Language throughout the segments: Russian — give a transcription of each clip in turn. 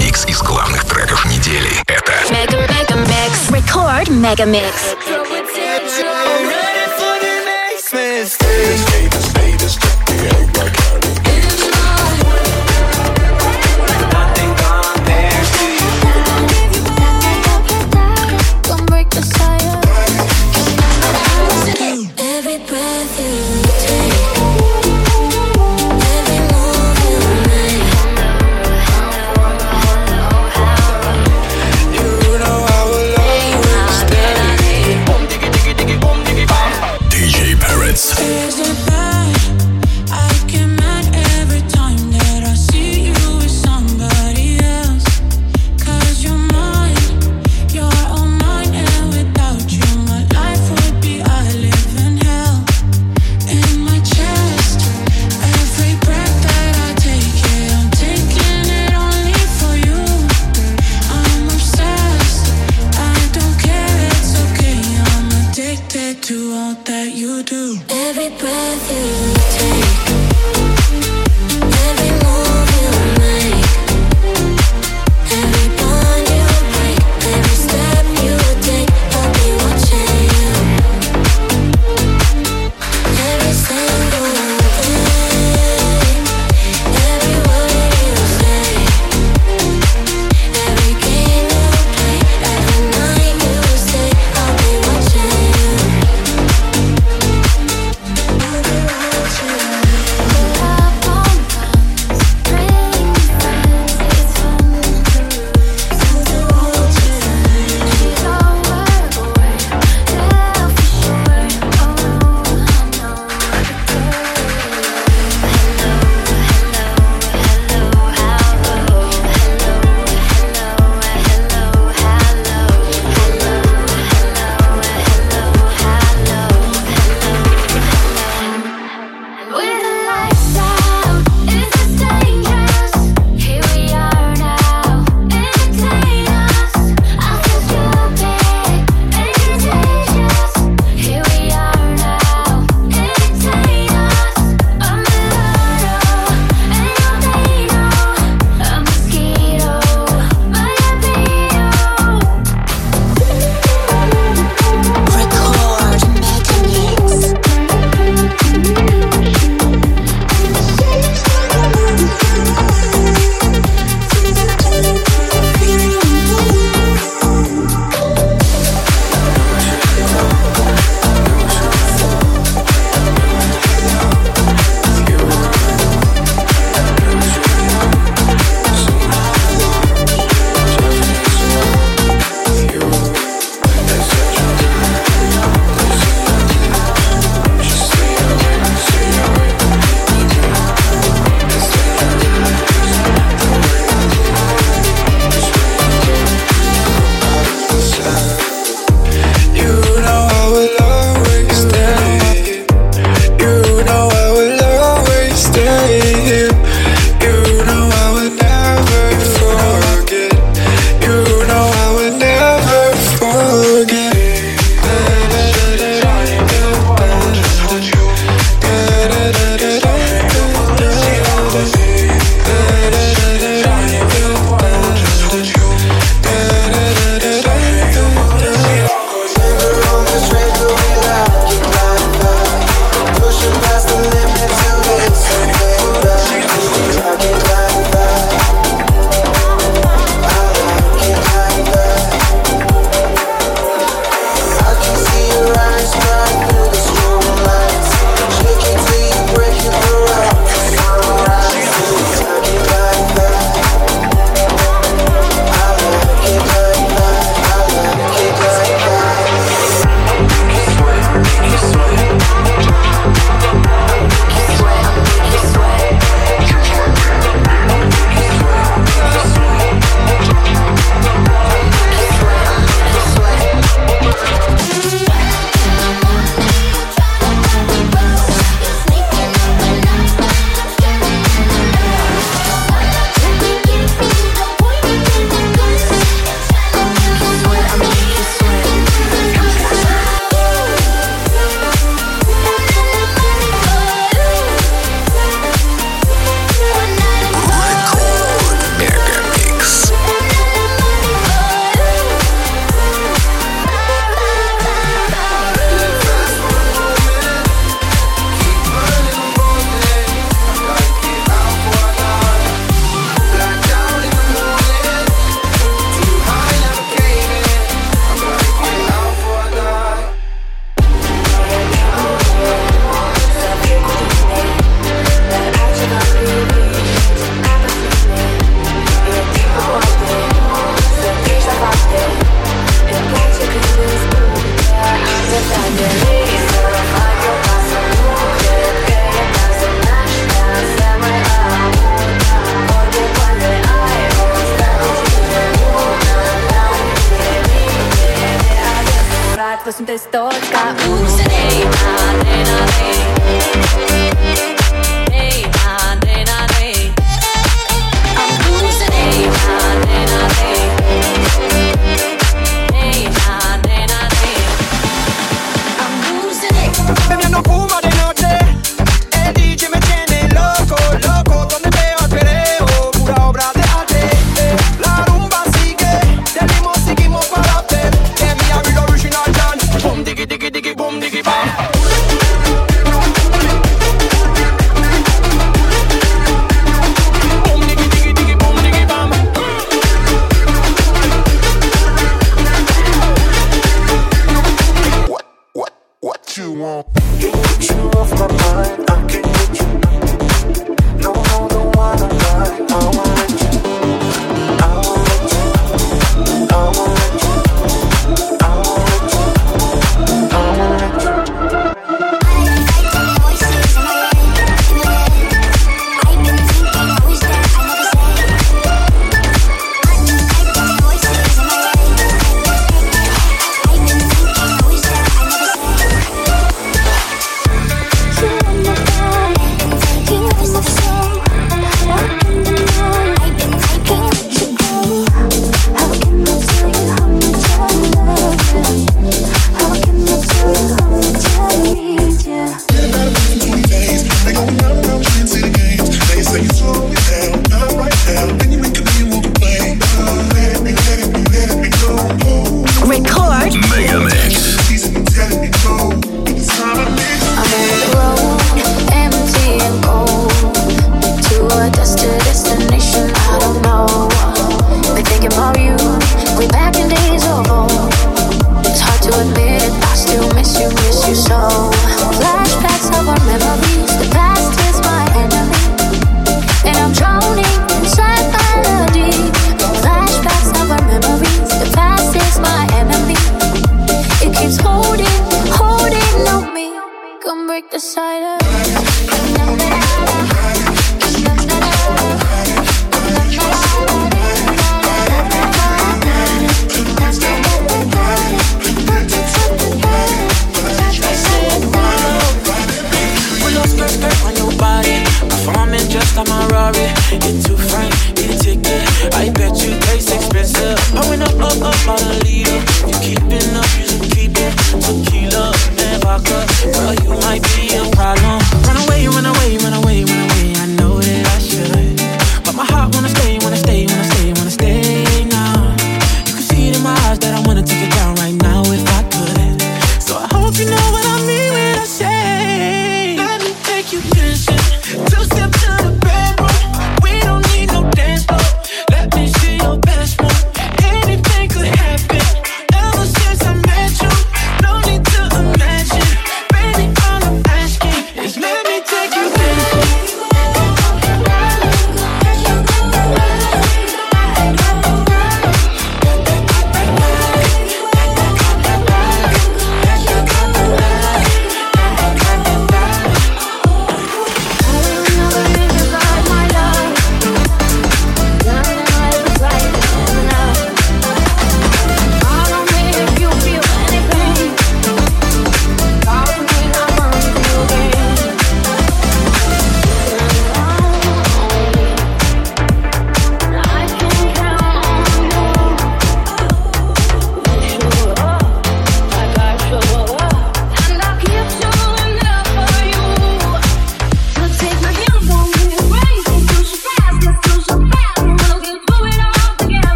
Микс из главных треков недели. Это Mega Mega Mix. Record Mega Mix. Don't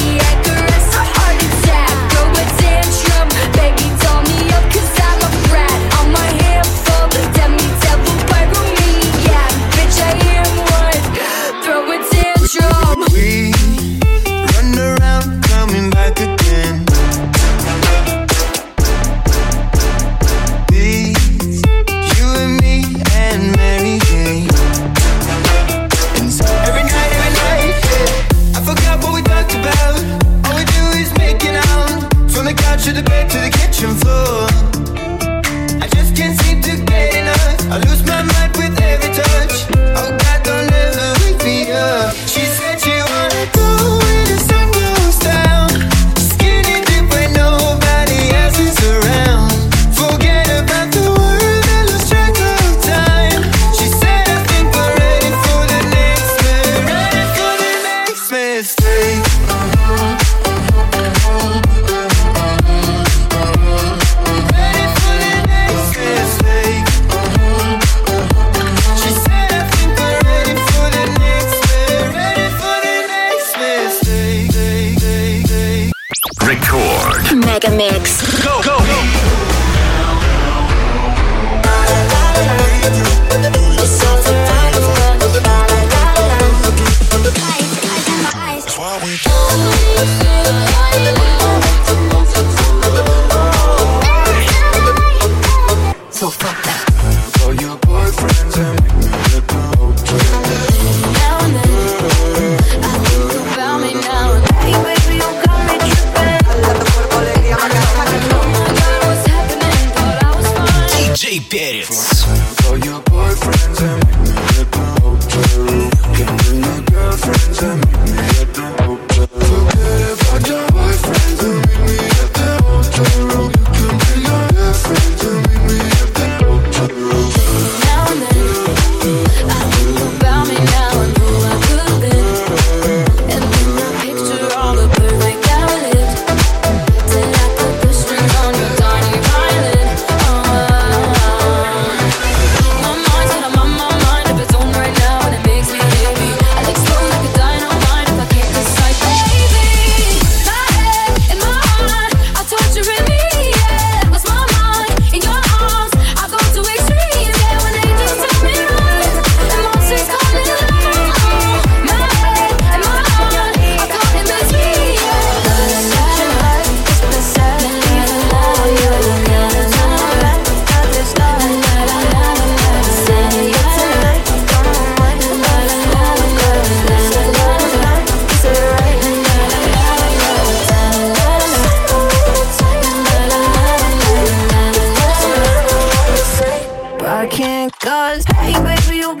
yeah.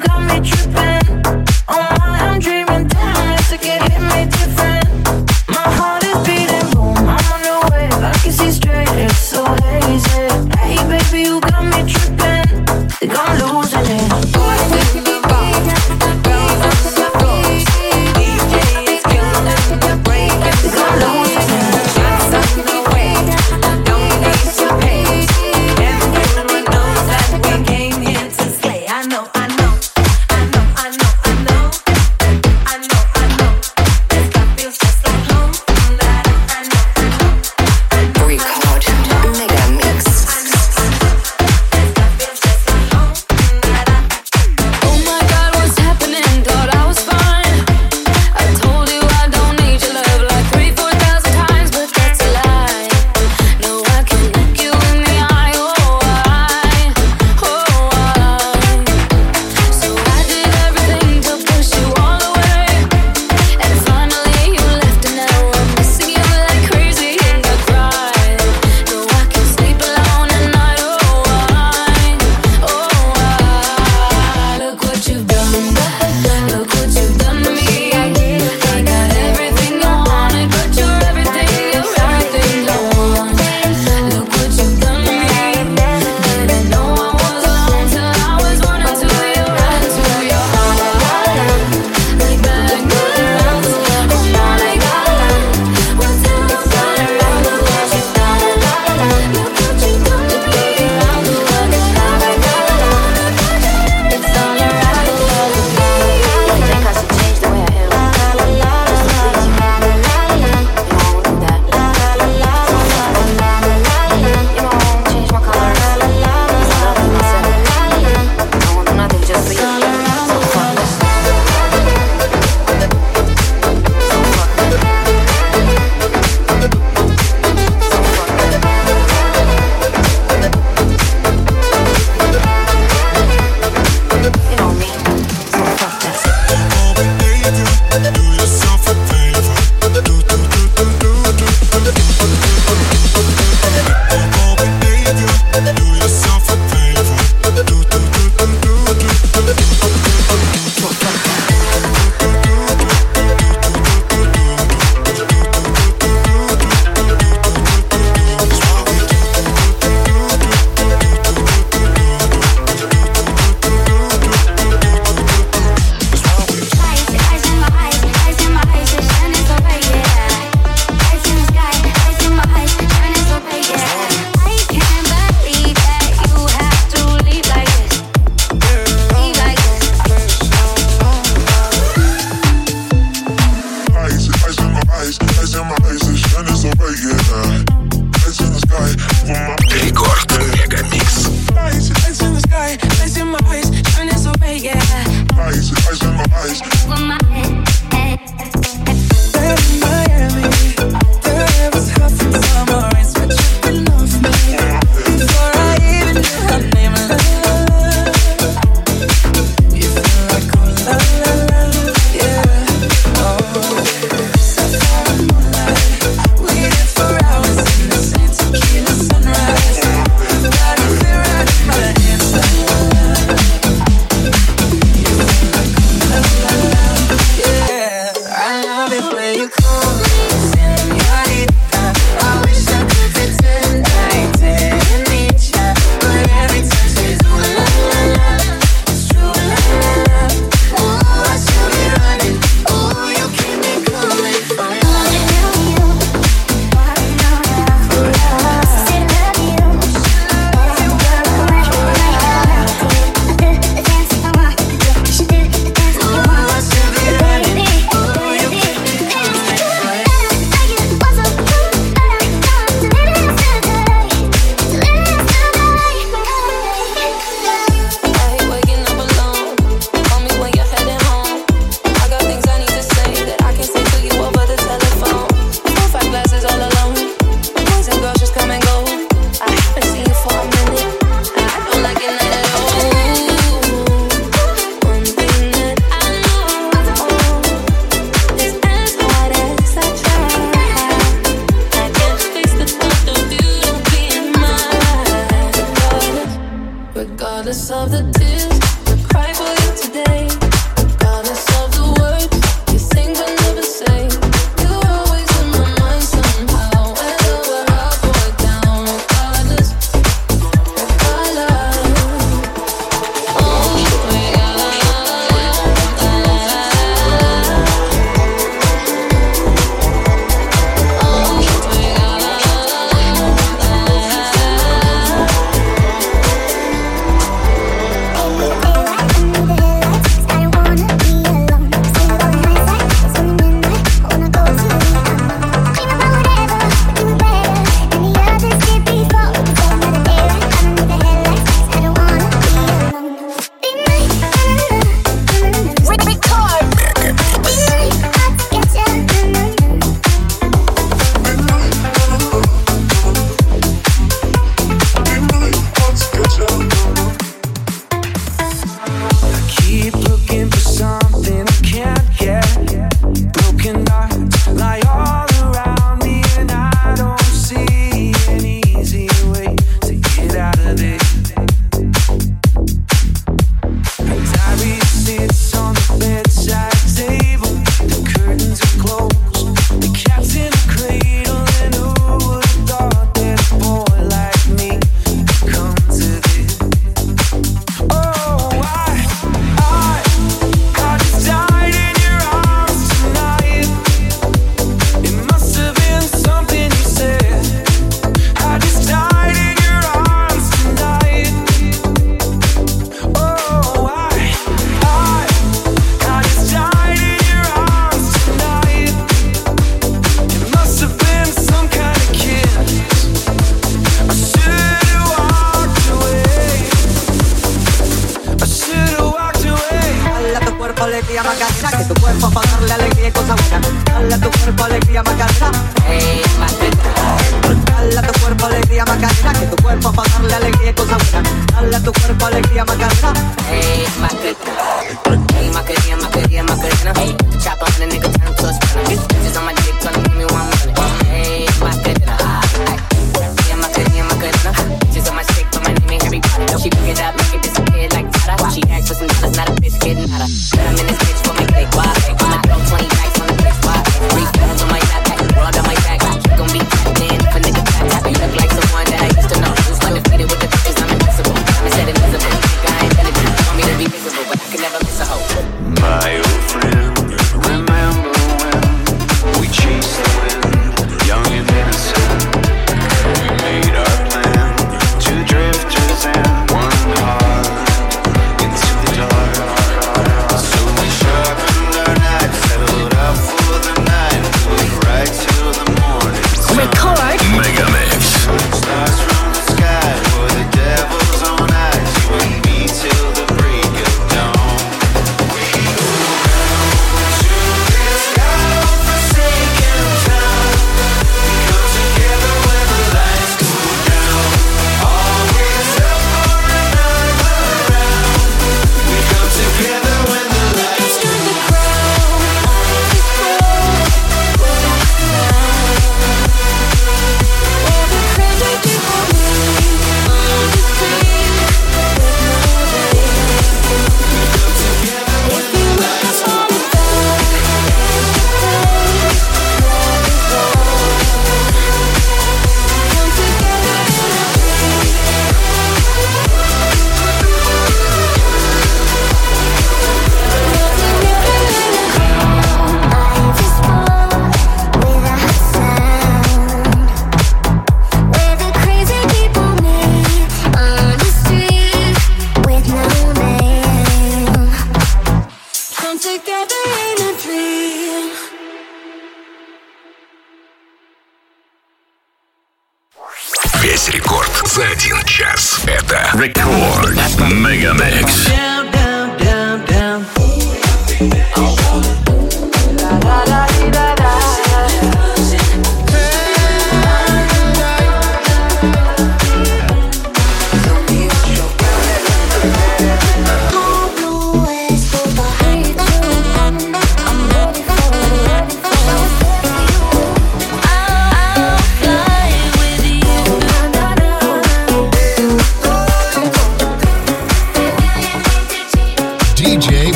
got me tripping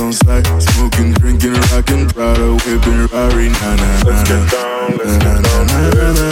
on sight. Smoking, drinking, rocking, Prada, whipping, Rari, na na na. Let's get down, let's get down.